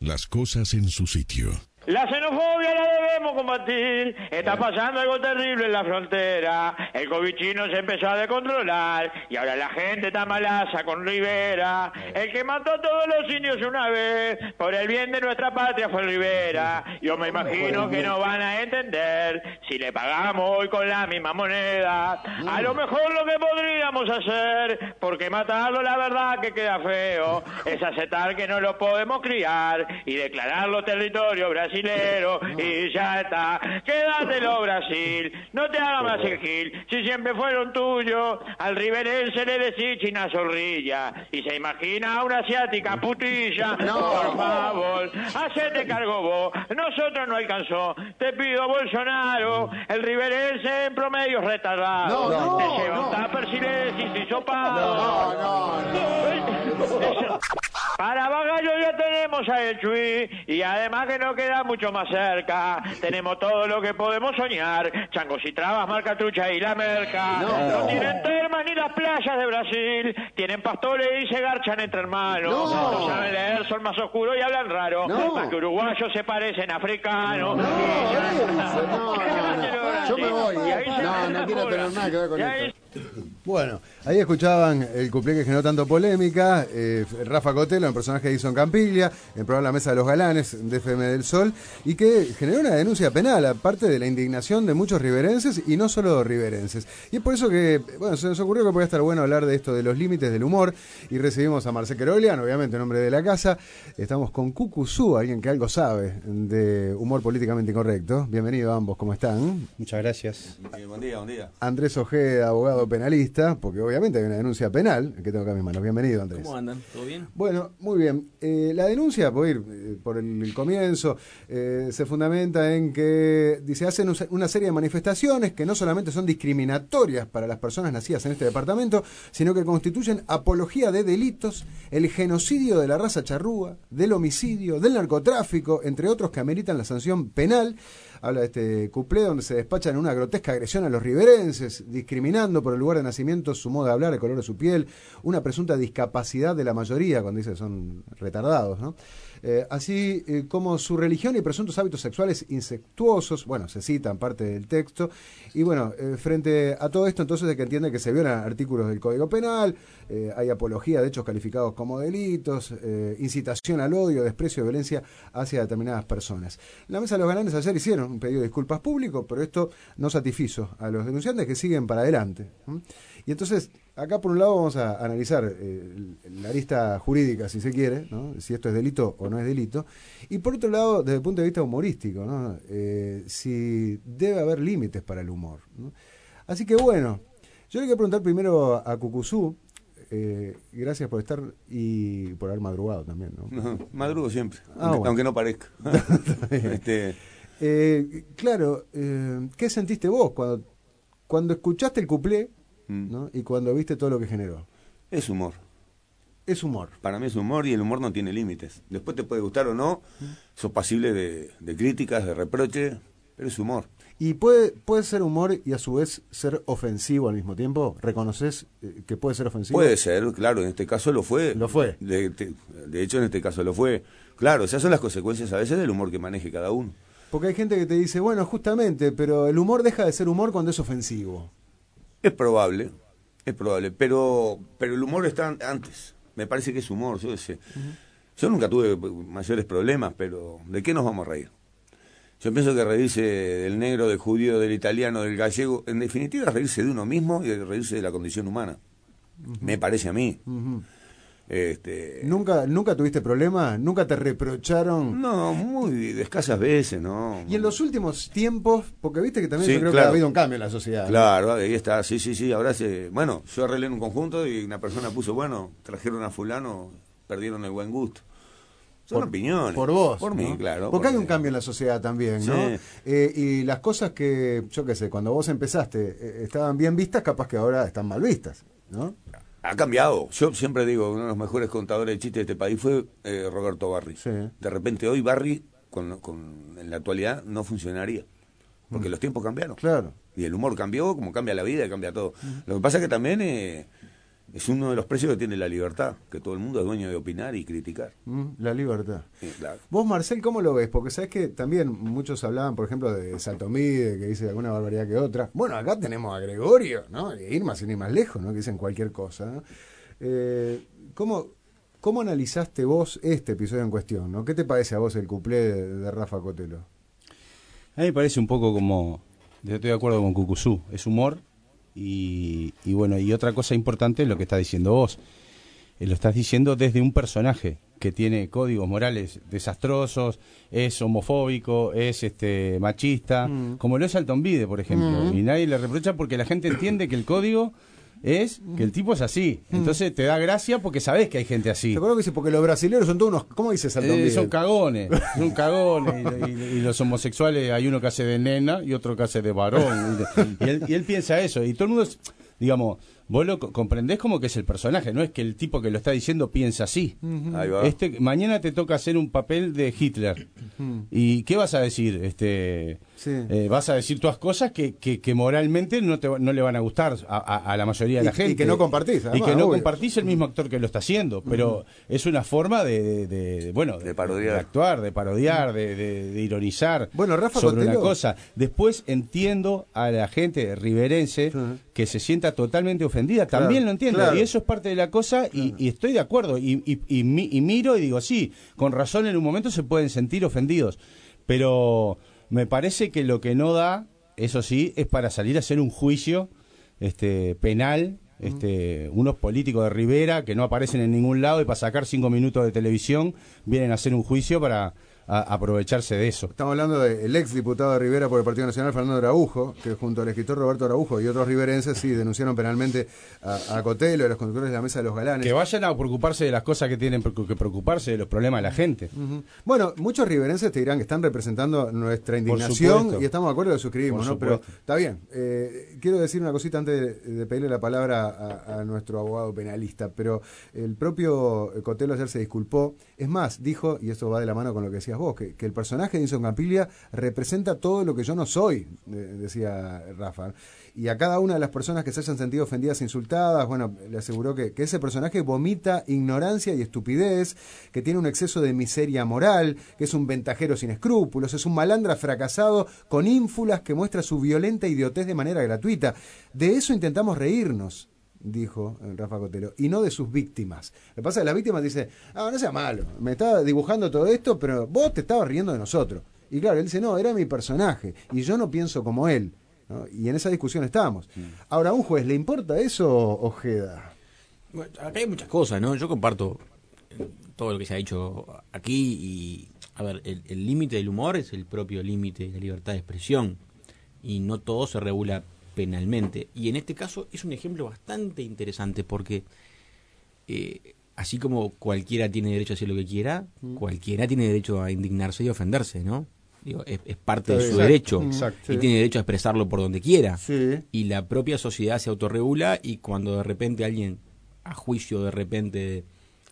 Las cosas en su sitio. La debemos combatir. Está pasando algo terrible en la frontera. El covichino se empezó a descontrolar y ahora la gente está malaza con Rivera. El que mató a todos los indios una vez por el bien de nuestra patria fue Rivera. Yo me imagino que no van a entender si le pagamos hoy con la misma moneda. A lo mejor lo que podríamos hacer, porque matarlo la verdad que queda feo, es aceptar que no lo podemos criar y declararlo territorio brasilero y ya está. Quédatelo, Brasil. No te hagas más el gil. Si siempre fueron tuyos, al riverense le decís china zorrilla. Y se imagina a una asiática putilla. Por favor, hacete cargo vos. Nosotros no alcanzó. Te pido, Bolsonaro. El riverense en promedio es retardado. No, no, te lleva un no. tupper silencio y hisopado. No, no, no. Para Tenemos a El Chuy y además que no queda mucho más cerca. Tenemos todo lo que podemos soñar. Changos y trabas, marca trucha y la merca. No, tienen termas ni las playas de Brasil. Tienen pastores y se garchan entre hermanos. No. No, saben leer, son más oscuros y hablan raro. No. Más que uruguayos se parecen africanos. No. No, no. Yo me voy. Y ahí se No, no quiero tener nada que ver con esto. Bueno, ahí escuchaban el cuplé que generó tanto polémica, eh, Rafa Cotelo, el personaje de Edison Campiglia, en programa La Mesa de los Galanes de FM del Sol, y que generó una denuncia penal, aparte de la indignación de muchos riverenses y no solo riverenses. Y es por eso que, bueno, se nos ocurrió que podía estar bueno hablar de esto, de los límites del humor, y recibimos a Marcel Querolian, obviamente en nombre de la casa. Estamos con Cucuzú, alguien que algo sabe de humor políticamente incorrecto. Bienvenido a ambos, ¿cómo están? Muchas gracias. Buen día, buen día. Andrés Ojeda, abogado penalista, porque obviamente hay una denuncia penal que tengo acá en mis manos. Bienvenido, Andrés. ¿Cómo andan? ¿Todo bien? Bueno, muy bien. Eh, la denuncia, voy a ir eh, por el, el comienzo, eh, se fundamenta en que dice hacen una serie de manifestaciones que no solamente son discriminatorias para las personas nacidas en este departamento, sino que constituyen apología de delitos, el genocidio de la raza charrúa, del homicidio, del narcotráfico, entre otros que ameritan la sanción penal. Habla de este cuplé donde se despachan una grotesca agresión a los riverenses, discriminando por el lugar de nacimiento, su modo de hablar, el color de su piel, una presunta discapacidad de la mayoría, cuando dice son retardados, ¿no? Eh, así eh, como su religión y presuntos hábitos sexuales insectuosos, bueno, se citan parte del texto, y bueno, eh, frente a todo esto entonces hay que entiende que se violan artículos del Código Penal, hay apología de hechos calificados como delitos, incitación al odio, desprecio y violencia hacia determinadas personas. La Mesa de los Galanes ayer hicieron un pedido de disculpas público, pero esto no satisfizo a los denunciantes que siguen para adelante. Y entonces, acá por un lado vamos a analizar eh, la lista jurídica, si se quiere, ¿no? si esto es delito o no es delito, y por otro lado, desde el punto de vista humorístico, ¿no? Eh, si debe haber límites para el humor. ¿no? Así que bueno, yo le quiero preguntar primero a Cucuzú, eh, gracias por estar y por haber madrugado también, ¿no? Madrugo siempre, Ah, aunque, bueno. aunque no parezca. este, claro, ¿qué sentiste vos cuando, cuando escuchaste el cuplé mm, ¿no? y cuando viste todo lo que generó? es humor. Es humor. Para mí es humor y el humor no tiene límites. Después te puede gustar o no, sos pasible de, de críticas, de reproche, pero es humor. ¿Y puede, puede ser humor y a su vez ser ofensivo al mismo tiempo? ¿Reconoces eh, que puede ser ofensivo? Puede ser, claro, en este caso lo fue. Lo fue. De, de- de hecho, en este caso lo fue. Claro, esas son las consecuencias a veces del humor que maneje cada uno. Porque hay gente que te dice, bueno, justamente, pero el humor deja de ser humor cuando es ofensivo. Es probable, es probable, pero, pero el humor está an- antes. Me parece que es humor, yo sé. Yo nunca tuve mayores problemas, pero ¿de qué nos vamos a reír? Yo pienso que reírse del negro, del judío, del italiano, del gallego, en definitiva es reírse de uno mismo y reírse de la condición humana. Me parece a mí. Este, ¿Nunca, ¿Nunca tuviste problemas? ¿Nunca te reprocharon? no, muy de escasas veces, ¿no? Y en los últimos tiempos, porque viste que también Sí, yo creo que claro. ha habido un cambio en la sociedad. ¿no? Claro, ahí está, sí, sí, sí, ahora se... Bueno, yo arreglé en un conjunto y una persona puso, bueno, trajeron a fulano, perdieron el buen gusto. Son Por- opiniones. Por vos. Por mí, claro. Porque por hay un cambio en la sociedad también, ¿no? Sí. Eh, y las cosas que, yo qué sé, cuando vos empezaste eh, estaban bien vistas, capaz que ahora están mal vistas, ¿no? Ha cambiado. Yo siempre digo, uno de los mejores contadores de chistes de este país fue eh, Roberto Barri. Sí. De repente hoy Barri, con, con- en la actualidad, no funcionaría. Porque los tiempos cambiaron. Claro. Y el humor cambió, como cambia la vida y cambia todo. Lo que pasa es que también eh, Es uno de los precios que tiene la libertad, que todo el mundo es dueño de opinar y criticar. Mm, La libertad. Sí, claro. Vos, Marcel, ¿cómo lo ves? Porque sabes que también muchos hablaban, por ejemplo, de Saltomide, que dice alguna barbaridad que otra. Bueno, acá tenemos a Gregorio, ¿no? E Irma sin ir más lejos, ¿no? Que dicen cualquier cosa. ¿no? Eh, ¿cómo, ¿Cómo analizaste vos este episodio en cuestión? ¿no? ¿Qué te parece a vos el cuplé de, de Rafa Cotelo? A mí me parece un poco como, yo estoy de acuerdo con Cucuzú, es humor y, y bueno, y otra cosa importante es lo que estás diciendo vos. Eh, lo estás diciendo desde un personaje que tiene códigos morales desastrosos, es homofóbico, es este machista, como lo es Alton Vide, por ejemplo. Y nadie le reprocha porque la gente entiende que el código es que el tipo es así. Entonces te da gracia porque sabés que hay gente así. ¿Te acuerdas que dice? Porque los brasileños son todos unos. ¿Cómo dice Eh, Saltomide? son cagones, son cagones. Y, y- y los homosexuales, hay uno que hace de nena y otro que hace de varón. Y, y él, y él piensa eso. Y todo el mundo, es- digamos, vos lo co- comprendés como que es el personaje, no es que el tipo que lo está diciendo piensa así. Ahí va. Este, mañana te toca hacer un papel de Hitler. ¿Y qué vas a decir? Este, Sí. eh, vas a decir todas cosas que, que, que moralmente no, te, no le van a gustar a, a- a la mayoría de la Y- y gente. que no compartís, Y que no obvio. compartís el mismo actor que lo está haciendo. Pero es una forma de, de- de- bueno, De parodiar. de actuar, de parodiar, de, de- de ironizar Bueno, Rafa sobre una cosa. Después entiendo a la gente riverense que se sienta totalmente ofendida. También lo entiendo. claro. Y eso es parte de la cosa y, y estoy de acuerdo. Y, y- y mi- y miro y digo, sí, con razón en un momento se pueden sentir ofendidos. Pero me parece que lo que no da, eso sí, es para salir a hacer un juicio este penal. Este, unos políticos de Rivera que no aparecen en ningún lado y para sacar cinco minutos de televisión vienen a hacer un juicio para a- aprovecharse de eso. Estamos hablando del ex diputado de Rivera por el Partido Nacional, Fernando Araujo, que junto al escritor Roberto Araujo y otros riverenses sí denunciaron penalmente a, a Cotelo y a los conductores de la Mesa de los Galanes. Que vayan a preocuparse de las cosas que tienen que preocuparse, de los problemas de la gente. Bueno, muchos riverenses te dirán que están representando nuestra indignación y estamos de acuerdo lo suscribimos, ¿no? Pero está bien. Eh, quiero decir una cosita antes de, de pedirle la palabra a, a nuestro abogado penalista, pero el propio Cotelo ayer se disculpó. Es más, dijo, y esto va de la mano con lo que decías vos, que, el personaje de Inson Campiglia representa todo lo que yo no soy, de- decía Rafa. Y a cada una de las personas que se hayan sentido ofendidas e insultadas, bueno, le aseguró que, que ese personaje vomita ignorancia y estupidez, que tiene un exceso de miseria moral, que es un ventajero sin escrúpulos, es un malandra fracasado con ínfulas que muestra su violenta idiotez de manera gratuita. De eso intentamos reírnos dijo eh, Rafa Cotelo, y no de sus víctimas. Lo que pasa es que las víctimas dicen, ah, no sea malo, me estaba dibujando todo esto, pero vos te estabas riendo de nosotros. Y claro, él dice, no, era mi personaje, y yo no pienso como él. ¿no? Y en esa discusión estamos. Ahora, ¿a un juez le importa eso, Ojeda? Bueno, acá hay muchas cosas, ¿no? Yo comparto eh, todo lo que se ha dicho aquí y, a ver, el límite del humor es el propio límite de la libertad de expresión y no todo se regula penalmente. Y en este caso es un ejemplo bastante interesante porque eh, así como cualquiera tiene derecho a hacer lo que quiera, cualquiera tiene derecho a indignarse y a ofenderse, ¿no? Digo, es, es parte de su Exacto, derecho exacto. y tiene derecho a expresarlo por donde quiera Sí. y la propia sociedad se autorregula y cuando de repente alguien a juicio de repente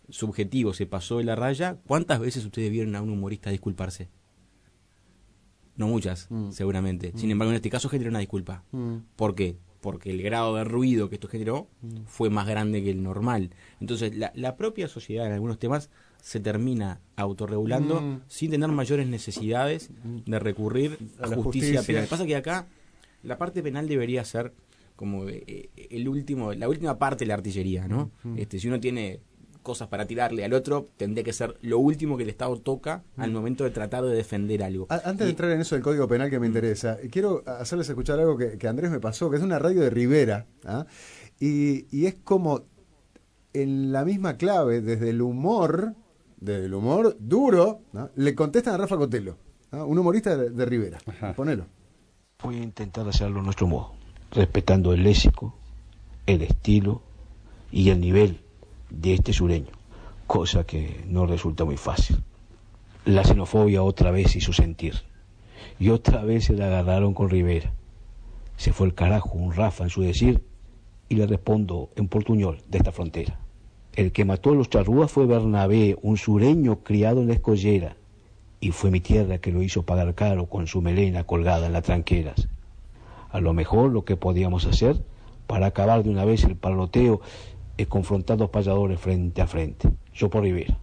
subjetivo se pasó de la raya, ¿cuántas veces ustedes vieron a un humorista disculparse? No muchas, seguramente. Sin embargo, en este caso generó una disculpa. ¿Por qué? Porque el grado de ruido que esto generó fue más grande que el normal. Entonces, la, la propia sociedad en algunos temas se termina autorregulando Mm. sin tener mayores necesidades de recurrir A a, la justicia, justicia. penal. Pasa que acá la parte penal debería ser como eh, el último, la última parte de la artillería, ¿no? Este, si uno tiene cosas para tirarle al otro, tendría que ser lo último que el Estado toca al momento de tratar de defender algo. A- Antes de entrar en eso del Código Penal que me interesa, eh, quiero hacerles escuchar algo que, que Andrés me pasó, que es una radio de Rivera, ¿ah? y, y es como en la misma clave, desde el humor, desde el humor duro, ¿no? le contestan a Rafa Cotelo, ¿ah? un humorista de, de Rivera. Ponelo. Voy a intentar hacerlo a nuestro modo, respetando el léxico, el estilo y el nivel de este sureño, cosa que no resulta muy fácil. La xenofobia otra vez hizo sentir, y otra vez se la agarraron con Rivera. Se fue el carajo un Rafa en su decir, y le respondo en portuñol de esta frontera. El que mató a los charrúas fue Bernabé, un sureño criado en la escollera, y fue mi tierra que lo hizo pagar caro con su melena colgada en las tranqueras. A lo mejor lo que podíamos hacer para acabar de una vez el paloteo es confrontar dos payadores frente a frente. Yo por Rivera,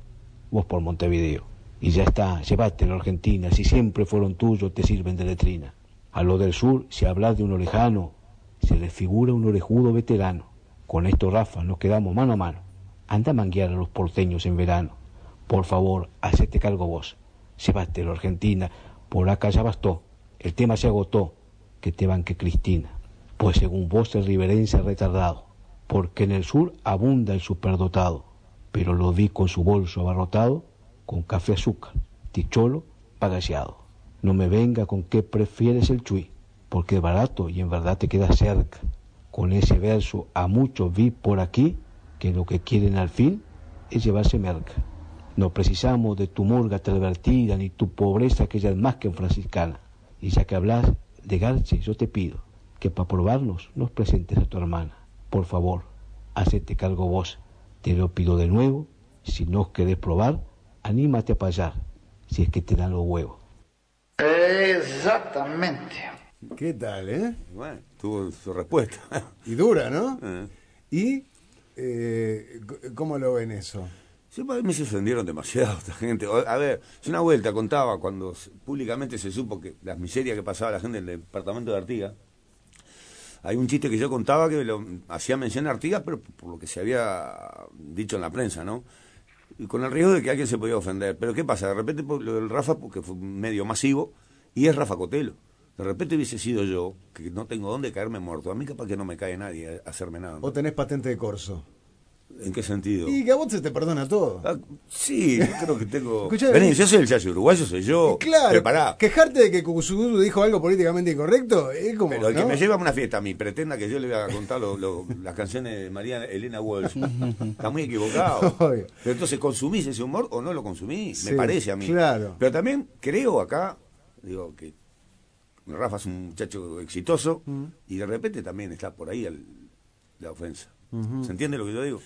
vos por Montevideo. Y ya está, llévatelo a Argentina, si siempre fueron tuyos te sirven de letrina. A lo del sur, si hablas de uno lejano, se les figura un orejudo veterano. Con esto, Rafa, nos quedamos mano a mano. Anda a manguear a los porteños en verano. Por favor, hacete cargo vos. Llévatelo a Argentina, por acá ya bastó. El tema se agotó, que te banque Cristina. Pues según vos el riverense retardado, porque en el sur abunda el superdotado, pero lo vi con su bolso abarrotado, con café azúcar, ticholo, pagaseado. No me venga con qué prefieres el chui, porque es barato y en verdad te queda cerca. Con ese verso a muchos vi por aquí que lo que quieren al fin es llevarse merca. No precisamos de tu murga pervertida ni tu pobreza que ya es más que franciscana. Y ya que hablas de garche, yo te pido que para probarnos nos presentes a tu hermana. Por favor, hacete cargo vos. Te lo pido de nuevo. Si no querés probar, anímate a payar, si es que te dan los huevos. Exactamente. ¿Qué tal, eh? Bueno, tuvo su respuesta. Y dura, ¿no? Eh. ¿Y eh, cómo lo ven eso? Sí, para mí se ofendieron demasiado esta gente. A ver, yo una vuelta contaba cuando públicamente se supo que las miserias que pasaba la gente en el departamento de Artigas. Hay un chiste que yo contaba que lo, hacía mención a Artigas, pero por lo que se había dicho en la prensa, ¿no? Y con el riesgo de que alguien se podía ofender. Pero ¿qué pasa? De repente por lo del Rafa, porque fue un medio masivo, y es Rafa Cotelo. De repente hubiese sido yo, que no tengo dónde caerme muerto. A mí capaz que no me cae nadie a hacerme nada. ¿O tenés patente de corso? ¿En qué sentido? Y que a vos se te perdona todo. Ah, sí, yo creo que tengo. Vení, vení. yo soy el chayo uruguayo, soy yo. claro, Prepará. quejarte de que Cucuzú dijo algo políticamente incorrecto es como. Pero el que me lleva a una fiesta a mí pretenda que yo le voy a contar lo- lo- las canciones de María Elena Walsh. Está muy equivocado. Obvio. Pero entonces, ¿consumís ese humor o no lo consumís? Sí, me parece a mí. claro. Pero también creo acá, digo, que Rafa es un muchacho exitoso Mm. y de repente también está por ahí el- la ofensa. ¿Se entiende lo que yo digo?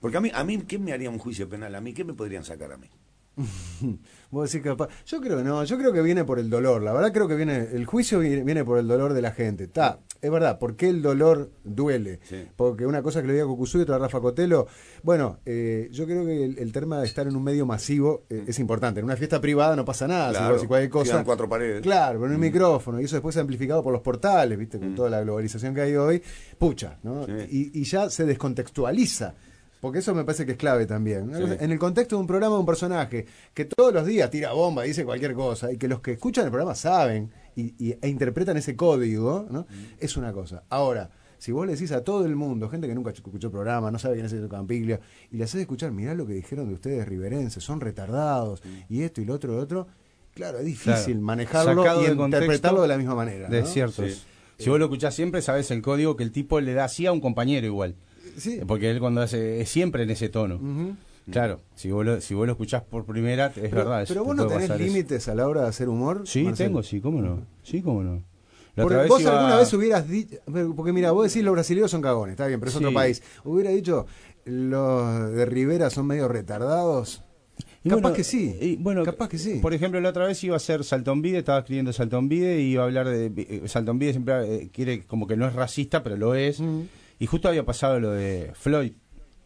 Porque a mí, a mí, ¿qué me haría un juicio penal? ¿A mí qué me podrían sacar a mí? Vos decís capaz. Yo creo que no, yo creo que viene por el dolor. La verdad creo que viene, el juicio viene, viene por el dolor de la gente. Está, es verdad, ¿por qué el dolor duele? Sí. Porque una cosa que le diga Cucuzú y otra a Rafa Cotelo. Bueno, eh, yo creo que el, el tema de estar en un medio masivo eh, es importante. En una fiesta privada no pasa nada, si Claro, decís cualquier cosa. cuatro paredes. Claro, pero en un micrófono, y eso después amplificado por los portales, ¿viste? Con toda la globalización que hay hoy, pucha, ¿no? Sí. Y, y ya se descontextualiza. Porque eso me parece que es clave también. Sí. En el contexto de un programa, de un personaje que todos los días tira bomba, dice cualquier cosa, y que los que escuchan el programa saben y, y- e interpretan ese código, ¿no? es una cosa. Ahora, si vos le decís a todo el mundo, gente que nunca escuchó el programa, no sabe quién es el Campiglia, y le haces escuchar, mirá lo que dijeron de ustedes riverenses, son retardados, y esto y lo otro y lo otro, claro, es difícil Claro. manejarlo Sacado y interpretarlo de la misma manera. De ¿no? cierto. Sí. Si vos lo escuchás siempre, sabes el código que el tipo le da así a un compañero igual. Sí. Porque él cuando hace, es siempre en ese tono. Claro, si vos, lo, si vos lo escuchás por primera, es Pero, verdad. pero vos no tenés eso. límites a la hora de hacer humor. Sí, Marcelo? tengo, sí, cómo no. Sí, cómo no. La Porque vos iba- alguna vez hubieras dicho, porque mira, vos decís los brasileños son cagones, está bien, pero es Sí. otro país. Hubiera dicho los de Rivera son medio retardados. Y capaz bueno, que sí. y bueno, capaz que sí. Por ejemplo, la otra vez iba a hacer Saltonvide, estaba escribiendo Saltonvide y iba a hablar de. eh, Saltonvide siempre eh, quiere, como que no es racista, pero lo es. Mm. Y justo había pasado lo de Floyd,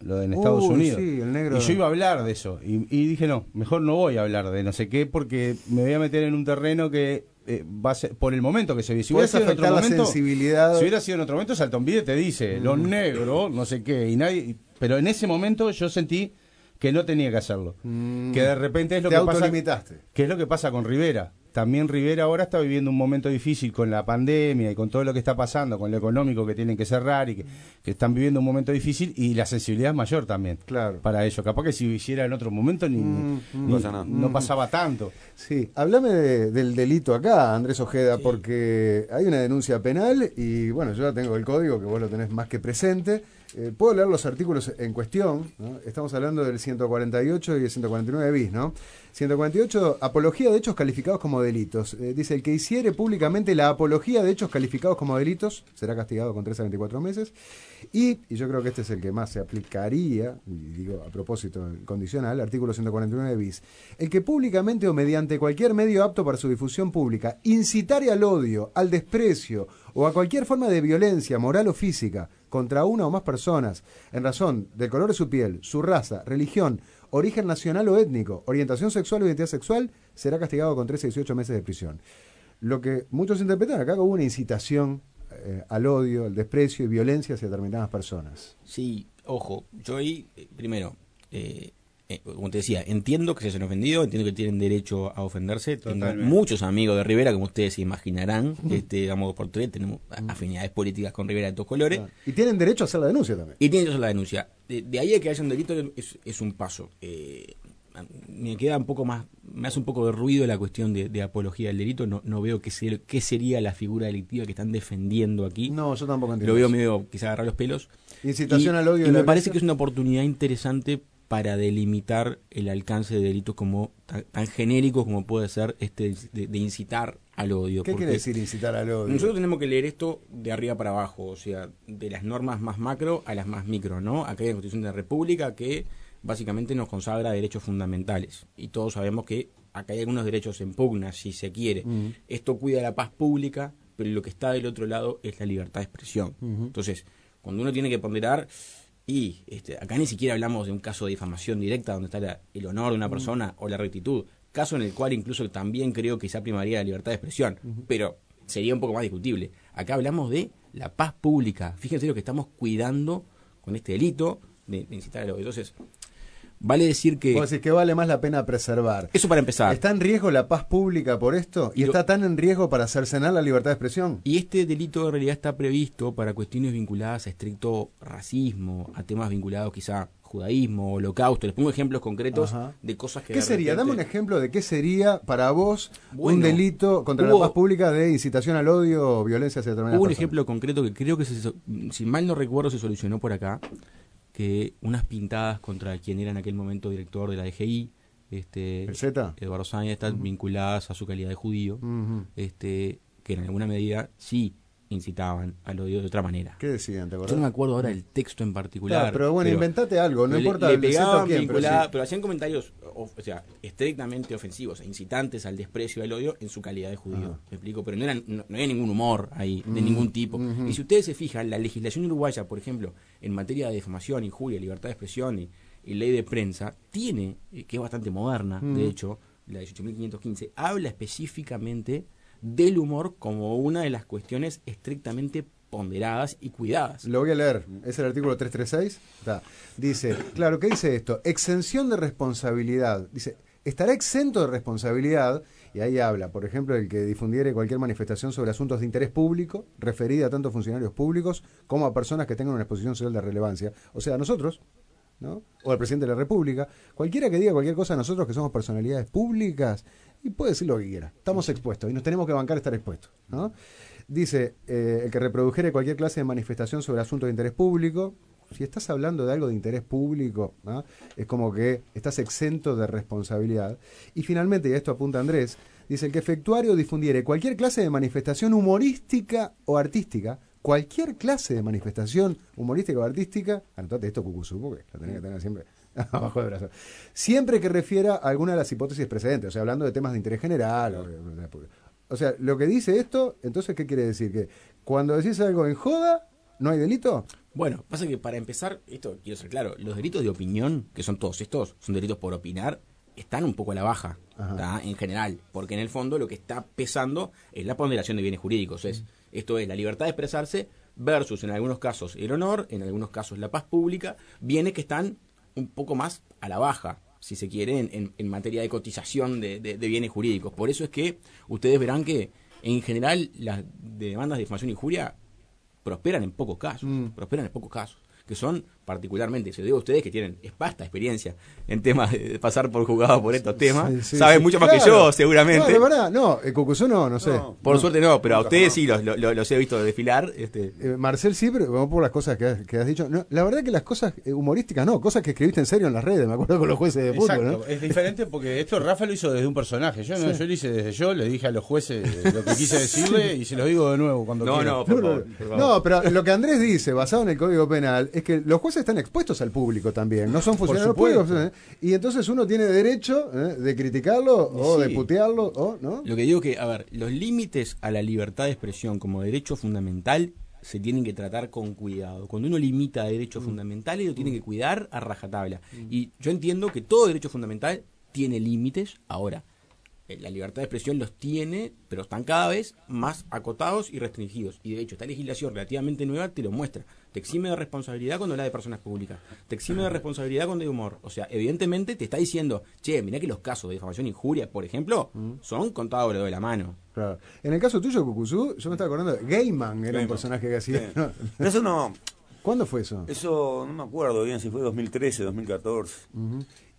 lo de en Estados Uy, Unidos. sí, el negro. Y yo iba a hablar de eso. Y, y dije, no, mejor no voy a hablar de no sé qué, porque me voy a meter en un terreno que eh, va a ser. Por el momento que se vive. Si hubiera sido en otro la momento. sensibilidad. Si hubiera sido en otro momento, Saltonvide te dice, los negros, no sé qué, y nadie. Pero en ese momento yo sentí que no tenía que hacerlo. Que de repente es lo Mm. Te que pasa. ¿Qué es lo que pasa con Rivera? También Rivera ahora está viviendo un momento difícil con la pandemia y con todo lo que está pasando, con lo económico que tienen que cerrar y que, que están viviendo un momento difícil y la sensibilidad es mayor también Claro. para ello. Capaz que si hiciera en otro momento ni, Mm, ni- pasa nada. no pasaba tanto. Sí, háblame de- del delito acá, Andrés Ojeda, porque hay una denuncia penal y bueno, yo ya tengo el código que vos lo tenés más que presente. Eh, Puedo leer los artículos en cuestión, ¿no? estamos hablando del 148 y el 149 bis, ¿no? 148, apología de hechos calificados como delitos. Eh, dice, el que hiciere públicamente la apología de hechos calificados como delitos será castigado con 3 a 24 meses. Y, y yo creo que este es el que más se aplicaría, y digo a propósito condicional, artículo 149 bis. El que públicamente o mediante cualquier medio apto para su difusión pública incitare al odio, al desprecio o a cualquier forma de violencia moral o física contra una o más personas en razón del color de su piel, su raza, religión, origen nacional o étnico, orientación sexual o identidad sexual, será castigado con 13 a 18 meses de prisión. Lo que muchos interpretan acá como una incitación eh, al odio, al desprecio y violencia hacia determinadas personas. Sí, ojo, yo ahí, eh, primero, eh, eh, como te decía, entiendo que se hayan ofendido, entiendo que tienen derecho a ofenderse. Tengo muchos amigos de Rivera, como ustedes se imaginarán, este, damos por tres, tenemos afinidades políticas con Rivera de todos colores. Y tienen derecho a hacer la denuncia también. Y tiene que hacer la denuncia. De, de ahí a que haya un delito es, es un paso. Eh, me queda un poco más, me hace un poco de ruido la cuestión de, de apología del delito. No, no veo qué, ser- qué sería la figura delictiva que están defendiendo aquí. No, yo tampoco entiendo. Lo veo medio quizá agarrar los pelos. Incitación Y- al odio. Y me parece que es una oportunidad interesante para delimitar el alcance de delitos como tan, tan genéricos como puede ser este de, de incitar al odio. ¿Qué quiere decir incitar al odio? Nosotros tenemos que leer esto de arriba para abajo, o sea, de las normas más macro a las más micro, ¿no? Acá hay una Constitución de la República que básicamente nos consagra derechos fundamentales y todos sabemos que acá hay algunos derechos en pugna, si se quiere. Esto cuida la paz pública, pero lo que está del otro lado es la libertad de expresión. Entonces, cuando uno tiene que ponderar, y este, acá ni siquiera hablamos de un caso de difamación directa donde está la- el honor de una persona o la rectitud, caso en el cual incluso también creo que se primaría la libertad de expresión, pero sería un poco más discutible. Acá hablamos de la paz pública. Fíjense lo que estamos cuidando con este delito de, de incitar al odio. Entonces, vale decir que... Vos decís que vale más la pena preservar. Eso para empezar. ¿Está en riesgo la paz pública por esto? ¿Y Y lo- está tan en riesgo para cercenar la libertad de expresión? Y este delito en realidad está previsto para cuestiones vinculadas a estricto racismo, a temas vinculados quizá a judaísmo, holocausto. Les pongo ejemplos concretos Ajá. de cosas que... ¿Qué sería? Dame un ejemplo de qué sería para vos un delito contra hubo- la paz pública de incitación al odio o violencia hacia determinadas Hubo un personas. ejemplo concreto que creo que, se si mal no recuerdo, se solucionó por acá, que unas pintadas contra quien era en aquel momento director de la DGI, este, ¿El Z? Eduardo Sáenz, están vinculadas a su calidad de judío, este, que en alguna medida sí incitaban al odio de otra manera. ¿Qué decían? ¿Te Yo no me acuerdo ahora del texto en particular. Claro, pero bueno, inventate algo, no le- importa le pegaban quién, pero sí. pero hacían comentarios, o, o sea, estrictamente ofensivos, e incitantes al desprecio y al odio en su calidad de judío. Ajá. ¿Me explico? Pero no, eran, no, no había ningún humor ahí, de ningún tipo. Y si ustedes se fijan, la legislación uruguaya, por ejemplo, en materia de difamación, injuria, libertad de expresión y, y ley de prensa, tiene, eh, que es bastante moderna, de hecho, la 18.515, habla específicamente del humor como una de las cuestiones estrictamente ponderadas y cuidadas. Lo voy a leer. Es el artículo 336. Está. Dice, claro, ¿qué dice esto? Exención de responsabilidad. Dice, estará exento de responsabilidad, y ahí habla, por ejemplo, el que difundiere cualquier manifestación sobre asuntos de interés público, referida a tanto a funcionarios públicos como a personas que tengan una exposición social de relevancia. O sea, nosotros, ¿no? O al presidente de la República. Cualquiera que diga cualquier cosa a nosotros que somos personalidades públicas, y puede decir lo que quiera. Estamos expuestos y nos tenemos que bancar estar expuestos, ¿no? Dice, eh, el que reprodujere cualquier clase de manifestación sobre asuntos de interés público, si estás hablando de algo de interés público, ¿no? es como que estás exento de responsabilidad. Y finalmente, y a esto apunta Andrés, dice, el que efectuario difundiere cualquier clase de manifestación humorística o artística, cualquier clase de manifestación humorística o artística, anotate esto, Cucuzú, porque lo tenés que tener siempre abajo del brazo, siempre que refiera a alguna de las hipótesis precedentes, o sea, hablando de temas de interés general. O, o sea, lo que dice esto, entonces, ¿qué quiere decir? Que cuando decís algo en joda, ¿no hay delito? Bueno, pasa que para empezar, esto quiero ser claro, los delitos de opinión, que son todos estos, son delitos por opinar, están un poco a la baja, en general, porque en el fondo lo que está pesando es la ponderación de bienes jurídicos, es, esto es la libertad de expresarse versus en algunos casos el honor, en algunos casos la paz pública, bienes que están un poco más a la baja, si se quiere, en, en- en materia de cotización de, de- de bienes jurídicos. Por eso es que ustedes verán que en general las demandas de difamación e injuria prosperan en pocos casos, Mm. prosperan en pocos casos, que son particularmente, se lo digo a ustedes que tienen vasta experiencia en temas de pasar por jugado por estos temas, Sí, sí, saben sí. mucho más que yo, seguramente. No, de verdad, no, el Cucuzú no, no sé. por suerte no, pero a ustedes sí los, los- los he visto desfilar. Este, Eh, Marcel sí, pero vamos por las cosas que has, que has dicho. No, la verdad que las cosas eh, humorísticas no, cosas que escribiste en serio en las redes, me acuerdo con los jueces de fútbol, Exacto, ¿no? es diferente porque esto Rafa lo hizo desde un personaje. Yo no, yo lo hice desde yo, le dije a los jueces lo que quise decirle y se los digo de nuevo cuando no, quieran. no, por favor, por favor. no, pero lo que Andrés dice, basado en el Código Penal, es que los jueces están expuestos al público también, no son funcionarios públicos, ¿eh? y entonces uno tiene derecho ¿eh? de criticarlo o Sí. de putearlo, o, ¿no? Lo que digo que, a ver, los límites a la libertad de expresión como derecho fundamental se tienen que tratar con cuidado. Cuando uno limita derechos fundamentales, lo tiene que cuidar a rajatabla. Y yo entiendo que todo derecho fundamental tiene límites. Ahora, eh, la libertad de expresión los tiene, pero están cada vez más acotados y restringidos. Y de hecho, esta legislación relativamente nueva te lo muestra. Te exime de responsabilidad cuando habla de personas públicas. Te exime de responsabilidad cuando hay humor. O sea, evidentemente te está diciendo, che, mirá que los casos de difamación e injuria, por ejemplo, son contados de la mano. Claro. En el caso tuyo, Cucuzú, yo me estaba acordando, de Gayman era un Gaiman. personaje que hacía. Sí. Pero eso no, ¿Cuándo fue eso? eso no me acuerdo bien si fue 2013, 2014.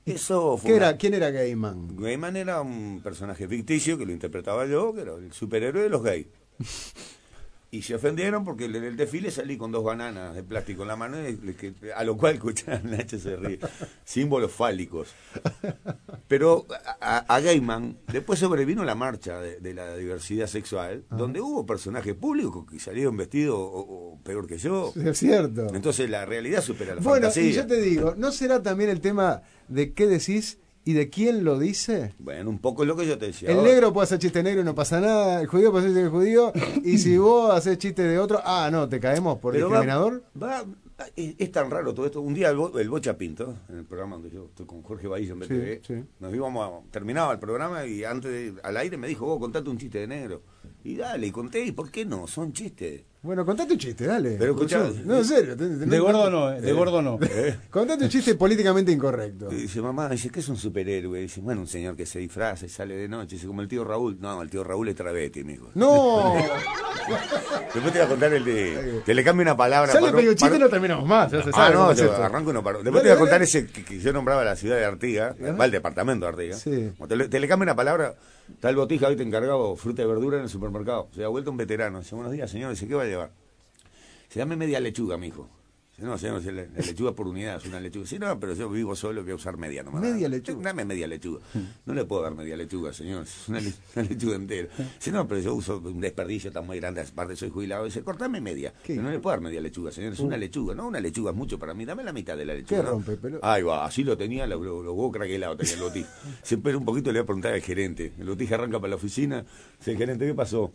Eso fue ¿Qué una- era, ¿Quién era Gayman? Gaiman era un personaje ficticio que lo interpretaba yo, que era el superhéroe de los gays. Y se ofendieron porque en el desfile salí con dos bananas de plástico en la mano, que- a lo cual escuchaban Nacho se ríe. Símbolos fálicos. Pero a, a- Gaiman después sobrevino la marcha de, de la diversidad sexual, donde hubo personajes públicos que salieron vestidos o- o peor que yo. Es cierto. Entonces la realidad supera la Bueno, fantasía. y yo te digo, ¿no será también el tema de qué decís y de quién lo dice? Bueno, un poco es lo que yo te decía. El ahora. negro puede hacer chiste negro y no pasa nada, el judío puede hacer chiste judío, y si vos haces chiste de otro, ah, no, te caemos por va- discriminador. va- es, es tan raro todo esto. Un día el, Bo- el Bocha Pinto, en el programa donde yo estoy con Jorge Bahía en BTV, Sí, sí. nos íbamos a, terminaba el programa y antes de- al aire me dijo, vos contate un chiste de negro. Y dale, y conté, ¿y por qué no? Son chistes. Bueno, contate un chiste, dale. Pero escuchá- no, en serio. te- te- De gordo no, eh, de gordo no. Contate un chiste políticamente incorrecto. Y dice, mamá, dice, ¿qué es un superhéroe? dice, bueno, un señor que se disfraza y sale de noche. Dice, como el tío Raúl. No, el tío Raúl es travesti, mijo. No, Después te voy a contar el de... Que le cambie una palabra. sale para- pero un chiste para- y no terminamos más. Ya se Ah, sabe no, es yo arranco y no paro. Después Dale, te voy a dale. contar ese que, que yo nombraba la ciudad de Artigas, va el departamento de Artigas. Sí. Como Te, le- te le cambia una palabra, está el botija ahorita encargado fruta y verdura en el supermercado. Se da vuelta un veterano. Dice, buenos días, señor. Dice, ¿qué va a llevar? Se dame media lechuga, mijo. Dice, no, señor, la, la lechuga por unidad es una lechuga. Sí, no, pero yo vivo solo, voy a usar media nomás. Media lechuga. Dame media lechuga. No le puedo dar media lechuga, señor. Es una, le- una lechuga entera. Dice, no, pero yo uso un desperdicio tan muy grande, aparte soy jubilado. Dice, cortame media. ¿Qué? Pero no le puedo dar media lechuga, señor. Es una lechuga. No, una lechuga es mucho para mí. Dame la mitad de la lechuga. ¿Qué ¿no? rompepelo? Ahí va, así lo tenía, los lo, los huevos craquelados tenía el botija. Se espera un poquito, le voy a preguntar al gerente. El botija arranca para la oficina. Dice, gerente, ¿qué pasó?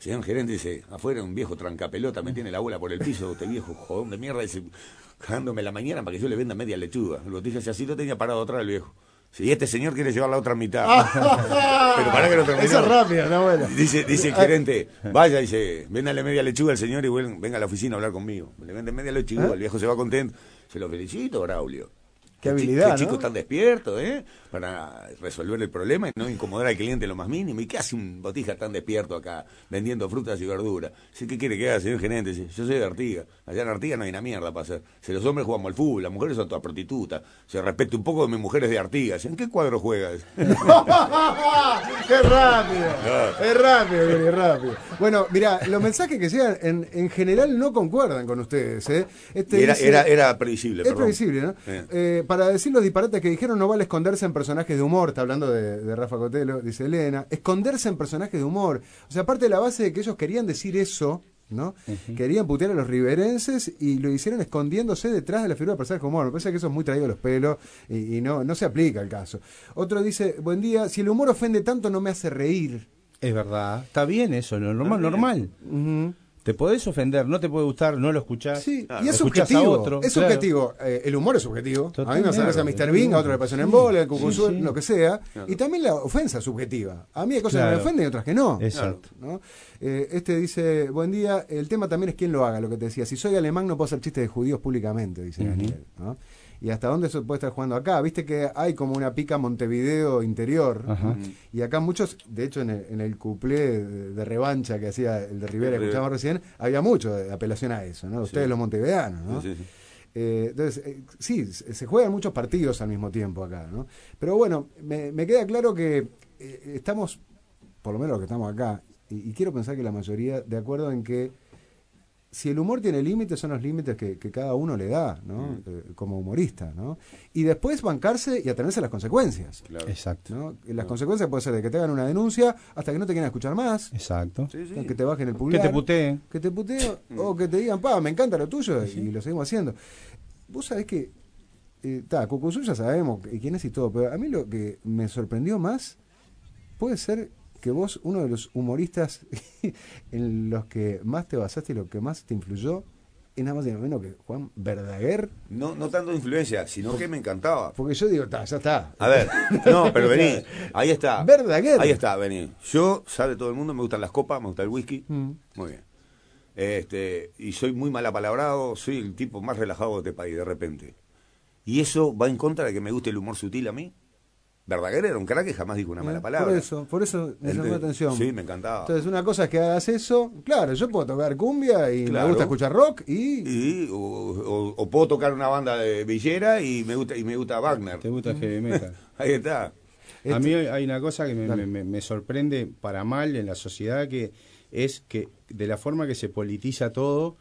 Señor gerente dice, afuera un viejo trancapelota me tiene la bola por el piso, este viejo jodón de mierda, dice, cagándome la mañana para que yo le venda media lechuga. Botija dice, así lo tenía parado atrás el viejo. Sí, y este señor quiere llevar la otra mitad. Pero para que no termine. Esa es rápida, no buena. Dice, dice el gerente, vaya, dice, véndale media lechuga al señor y venga a la oficina a hablar conmigo. Le vende media lechuga, el viejo se va contento. Se lo felicito, Braulio. Qué habilidad, Qué chico ¿no? tan despierto, ¿eh? Para resolver el problema y no incomodar al cliente lo más mínimo. ¿Y qué hace un botija tan despierto acá vendiendo frutas y verduras? ¿qué quiere que haga, señor gerente? Yo soy de Artigas. Allá en Artigas no hay una mierda para hacer. Si los hombres jugamos al fútbol, las mujeres son todas prostitutas. Se respete un poco de mis mujeres de Artigas. ¿En qué cuadro juegas? ¡Qué rápido! Es rápido, es rápido. Bueno, mira, los mensajes que llegan en, en general no concuerdan con ustedes. ¿eh? Este Era, dice- era, era previsible, Es perdón. previsible, ¿no? Sí. Eh, para decir los disparates que dijeron, no vale esconderse en personajes de humor. Está hablando de, de Rafa Cotelo, dice Elena. Esconderse en personajes de humor. O sea, aparte de la base de que ellos querían decir eso, ¿no? Querían putear a los riverenses y lo hicieron escondiéndose detrás de la figura de personajes de humor. Me parece que eso es muy traído a los pelos y, y no, no se aplica el caso. Otro dice, buen día, si el humor ofende tanto no me hace reír. Es verdad, está bien eso, lo normal, normal. Ujú. Te podés ofender, no te puede gustar, no lo escuchás. Sí, Claro. y es subjetivo. a otro, es claro. subjetivo. Eh, el humor es subjetivo. a mí me hace gracia Mr. Bean, a otro le pasó en bola, el sí. lo que sea. Y también la ofensa es subjetiva. A mí hay cosas que me ofenden y otras que no. Exacto. ¿no? Eh, este dice, buen día, el tema también es quién lo haga, lo que te decía. Si soy alemán no puedo hacer chistes de judíos públicamente, dice Daniel. ¿no? Y hasta dónde se puede estar jugando acá. Viste que hay como una pica Montevideo interior. Ajá. Y acá muchos, de hecho en el, en el cuplé de, de revancha que hacía el de Rivera, que Rivera. escuchamos recién, había mucho de apelación a eso, ¿no? Ustedes los montevideanos, ¿no? Sí, sí, sí. Eh, entonces, eh, sí, se se juegan muchos partidos al mismo tiempo acá, ¿no? Pero bueno, me, me queda claro que eh, estamos, por lo menos los que estamos acá, y, y quiero pensar que la mayoría de acuerdo en que si el humor tiene límites, son los límites que, que cada uno le da, ¿no? Eh, como humorista, ¿no? Y después bancarse y atenerse a las consecuencias. Claro. Exacto. ¿no? Y Las consecuencias pueden ser de que te hagan una denuncia hasta que no te quieran escuchar más, Exacto. Sí, sí. que te bajen el Que pulgar, te puteen. que te puteen, o que te digan, pa, me encanta lo tuyo, y lo seguimos haciendo. Vos sabés que, está, Cucuzú ya sabemos quién es y todo, pero a mí lo que me sorprendió más puede ser que vos, uno de los humoristas en los que más te basaste y lo que más te influyó, es nada más y nada menos que Juan Verdaguer, No, no tanto influencia, sino que me encantaba. porque yo digo, ta, ya está. A ver, no, pero vení, ahí está. Verdaguer. Ahí está, vení. Yo, sabe todo el mundo, me gustan las copas, me gusta el whisky. Mm. Muy bien. Este, y soy muy mal apalabrado, soy el tipo más relajado de este país, de repente. Y eso va en contra de que me guste el humor sutil a mí. Verdaguer era un crack que jamás dijo una mala Eh, palabra. Por eso, por eso me llamó la atención. Sí, me encantaba. Entonces, una cosa es que hagas eso. Claro, yo puedo tocar cumbia y Claro. me gusta escuchar rock y. Y, o, o- o puedo tocar una banda de villera y me gusta y me gusta Wagner. Te gusta heavy metal. Ahí está. Este- A mí hay una cosa que me, Dale. me- me sorprende para mal en la sociedad que es que de la forma que se politiza todo,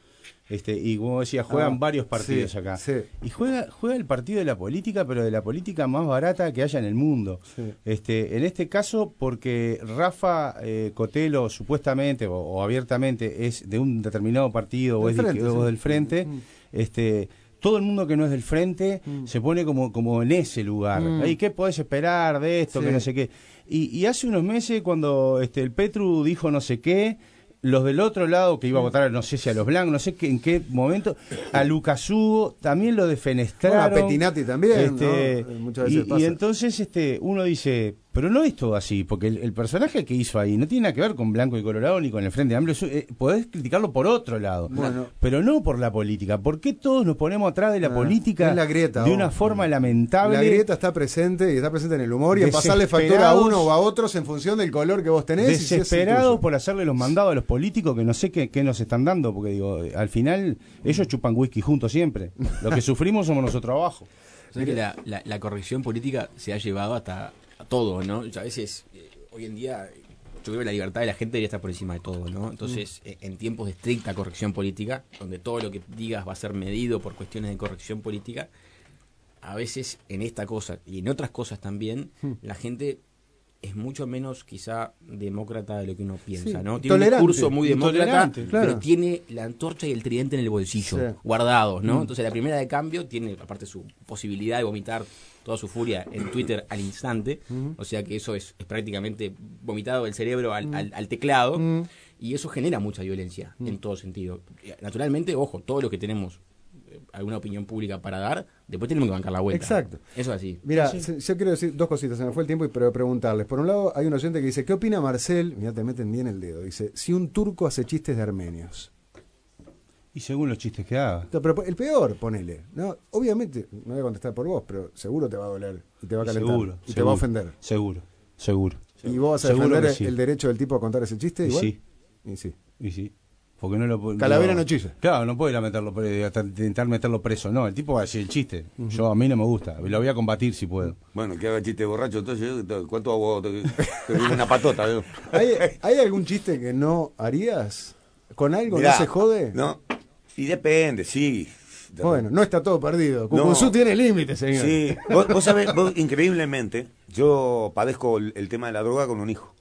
este, y como decía, juegan Ah, varios partidos sí, acá. sí. Y juega, juega el partido de la política, pero de la política más barata que haya en el mundo. Sí. Este, en este caso, porque Rafa eh, Cotelo supuestamente o, o abiertamente es de un determinado partido o, Del es de- frente, o sí. del frente, Mm. este, todo el mundo que no es del frente Mm. se pone como, como en ese lugar. Mm. ¿Y qué podés esperar de esto? Que no sé qué. Y, y hace unos meses, cuando este, el Petru dijo no sé qué, los del otro lado, que iba a votar, no sé si a los blancos, no sé qué, en qué momento, a Lucas Hugo también lo defenestraron. Bueno, a Pettinati también, Este, ¿no? Muchas y, veces y pasa. entonces este, uno dice, pero no es todo así, porque el, el personaje que hizo ahí no tiene nada que ver con Blanco y Colorado ni con el Frente Amplio. Eso, eh, podés criticarlo por otro lado, Bueno. pero no por la política. ¿Por qué todos nos ponemos atrás de la Ah, política la grieta, de oh. una forma lamentable? La grieta está presente y está presente en el humor y en pasarle factura a uno o a otros en función del color que vos tenés. si desesperados por hacerle los mandados a los políticos que no sé qué, qué nos están dando, porque digo, eh, al final ellos chupan whisky juntos siempre. Lo que sufrimos somos nosotros abajo. O sea que la, la- la corrección política se ha llevado hasta a todo, ¿no? A veces, eh, hoy en día, yo creo que la libertad de la gente debería estar por encima de todo, ¿no? Entonces, eh, en tiempos de estricta corrección política, donde todo lo que digas va a ser medido por cuestiones de corrección política, a veces en esta cosa y en otras cosas también, la gente es mucho menos quizá demócrata de lo que uno piensa, Sí, ¿no? Tiene un discurso muy demócrata, claro. pero tiene la antorcha y el tridente en el bolsillo, Sí. guardados, ¿no? Entonces la primera de cambio tiene, aparte su posibilidad de vomitar toda su furia en Twitter al instante, o sea que eso es, es prácticamente vomitado del cerebro al, al- al teclado, Mm. y eso genera mucha violencia en todo sentido. Naturalmente, ojo, todo lo que tenemos alguna opinión pública para dar, después tenemos que bancar la vuelta. Exacto. Eso es así. Mira, se- yo quiero decir dos cositas, se me fue el tiempo y pero preguntarles. Por un lado, hay un oyente que dice, ¿qué opina Marcel? Mira, te meten bien el dedo. Dice, si un turco hace chistes de armenios. Y según los chistes que haga. No, pero el peor, ponele. ¿no? Obviamente, no voy a contestar por vos, pero seguro te va a doler y te va a calentar Seguro. y te seguro, va a ofender. Seguro, seguro. ¿Y vos vas a Seguro defender sí. el derecho del tipo a contar ese chiste? Y Igual? sí. Y sí. Y sí. Porque no lo Calavera no chilla. Claro, no puede ir a meterlo, intentar meterlo preso. No, el tipo va a decir el chiste. Yo a mí no me gusta. Lo voy a combatir si puedo. Bueno, que haga chiste borracho, entonces, yo, ¿cuánto hago? Te, te doy una patota. yo. ¿Hay, hay algún chiste que no harías? ¿Con algo Mirá, no se jode? No, y depende, sí. Bueno, no está todo perdido. No. Cucuzú tiene límites, señor. Sí, vos, vos sabés, vos, increíblemente, yo padezco el, el tema de la droga con un hijo.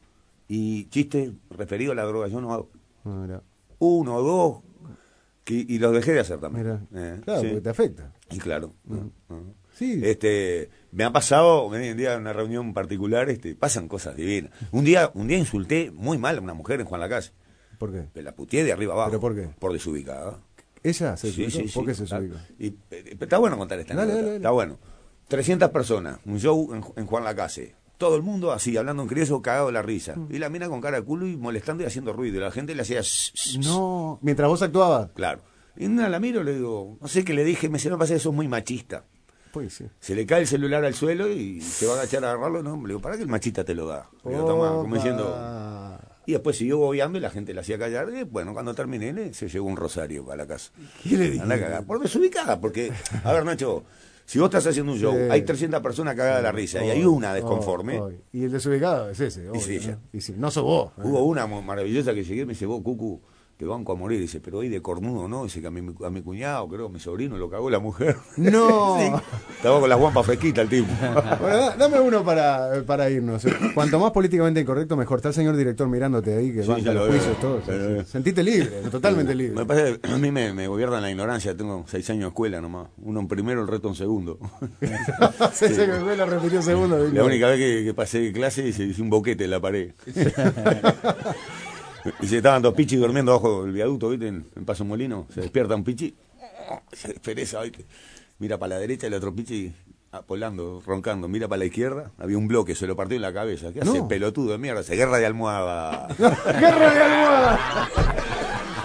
Y chiste referido a la droga, yo no hago. Ah, mirá, Uno o dos, que- y los dejé de hacer también. Eh, claro, sí. porque te afecta. Y claro. no. Sí. Este, me ha pasado, hoy en día en una reunión particular, este, pasan cosas divinas. Un día, un día insulté muy mal a una mujer en Juan la Calle. ¿Por qué? Me la puteé de arriba abajo. ¿Pero por qué? Por desubicada. ¿Ella se Sí, sí, ¿Por sí, qué se desubicó? Y, eh, está bueno contar esta Dale, anécdota, dale, dale. Está bueno. 300 personas, un show en, en Juan Lacase. Todo el mundo así, hablando en criollo, cagado de la risa. Mm. Y la mina con cara de culo y molestando y haciendo ruido. Y la gente le hacía... No, mientras vos actuabas. Claro. Y una la miro, le digo, no sé qué le dije, me se me pasa que sos muy machista. Pues sí. Se le cae el celular al suelo y se va a agachar a agarrarlo. No, le digo, ¿para qué el machista te lo da? Le digo, toma, como diciendo... Y después siguió bobeando y la gente le hacía callar. Y bueno, cuando terminé, se llevó un rosario para la casa. ¿Qué le dije? Anda a cagar. Por desubicada, porque, a ver, Nacho, si vos estás haciendo un show, Sí. hay 300 personas cagadas de la risa y hay una desconforme. Oh, oh. Y el desubicado es ese. obvio, sí, ¿no? ya. Y sí, no sos vos. Hubo una mo- maravillosa que llegué y me dice, vos, Cucu, te banco a morir. Dice, pero hoy de cornudo, ¿no? Dice que a mi, a mi cuñado, creo, a mi sobrino, lo cagó la mujer. No. Sí. Estaba con las guampas fresquitas el tipo. Bueno, da- dame uno para, para irnos. Cuanto más políticamente incorrecto, mejor. Está el señor director mirándote ahí, que Sí, ya los juicios, todo. Ya lo veo. Sentite libre, totalmente libre. Me parece a mí me, me gobierna la ignorancia. Tengo seis años de escuela nomás. Uno en primero, el resto en segundo. Sí, que fue, lo repitió segundo. La única vez que, que pasé clase hice, hice un boquete en la pared. y se estaban dos pichis durmiendo abajo del viaducto, ¿viste? En, en Paso Molino. Se despierta un pichi. Se despereza, ¿viste? Mira para la derecha el otro pichi apolando, roncando. Mira para la izquierda. Había un bloque, se lo partió en la cabeza. ¿Qué hace? No. Pelotudo de mierda. Se guerra de almohada. ¡Guerra de almohada!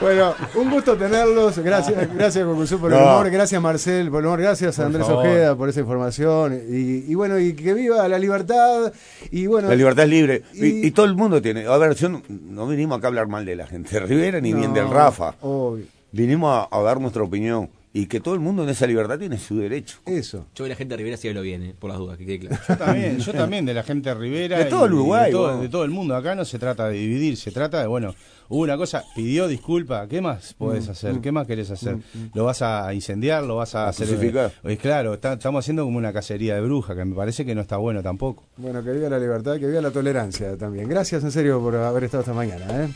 Bueno, un gusto tenerlos. Gracias, gracias Concurso por el No. humor. Gracias Marcel por el humor. Gracias a Andrés. Ojeda por esa información. Y, y bueno, y que viva la libertad. Y bueno, La libertad es libre. Y, todo el mundo tiene. A ver, yo no, no vinimos acá a hablar mal de la gente de Rivera ni bien del Rafa. obvio. Vinimos a, a dar nuestra opinión. Y que todo el mundo en esa libertad tiene su derecho. Eso. Yo y la gente de Rivera sí hablo bien, eh, por las dudas, que quede claro. Yo también, yo también, de la gente de Rivera. De todo el Uruguay, De todo, de el mundo. Acá no se trata de dividir, se trata de, bueno, hubo una cosa, pidió disculpa, ¿qué más Mm, podés hacer? ¿Qué más querés hacer? ¿Lo vas a incendiar? ¿Lo vas a, A hacer? crucificar. Eh, claro, está- estamos haciendo como una cacería de bruja, que me parece que no está bueno tampoco. Bueno, que viva la libertad, que viva la tolerancia también. Gracias en serio por haber estado esta mañana. ¿eh?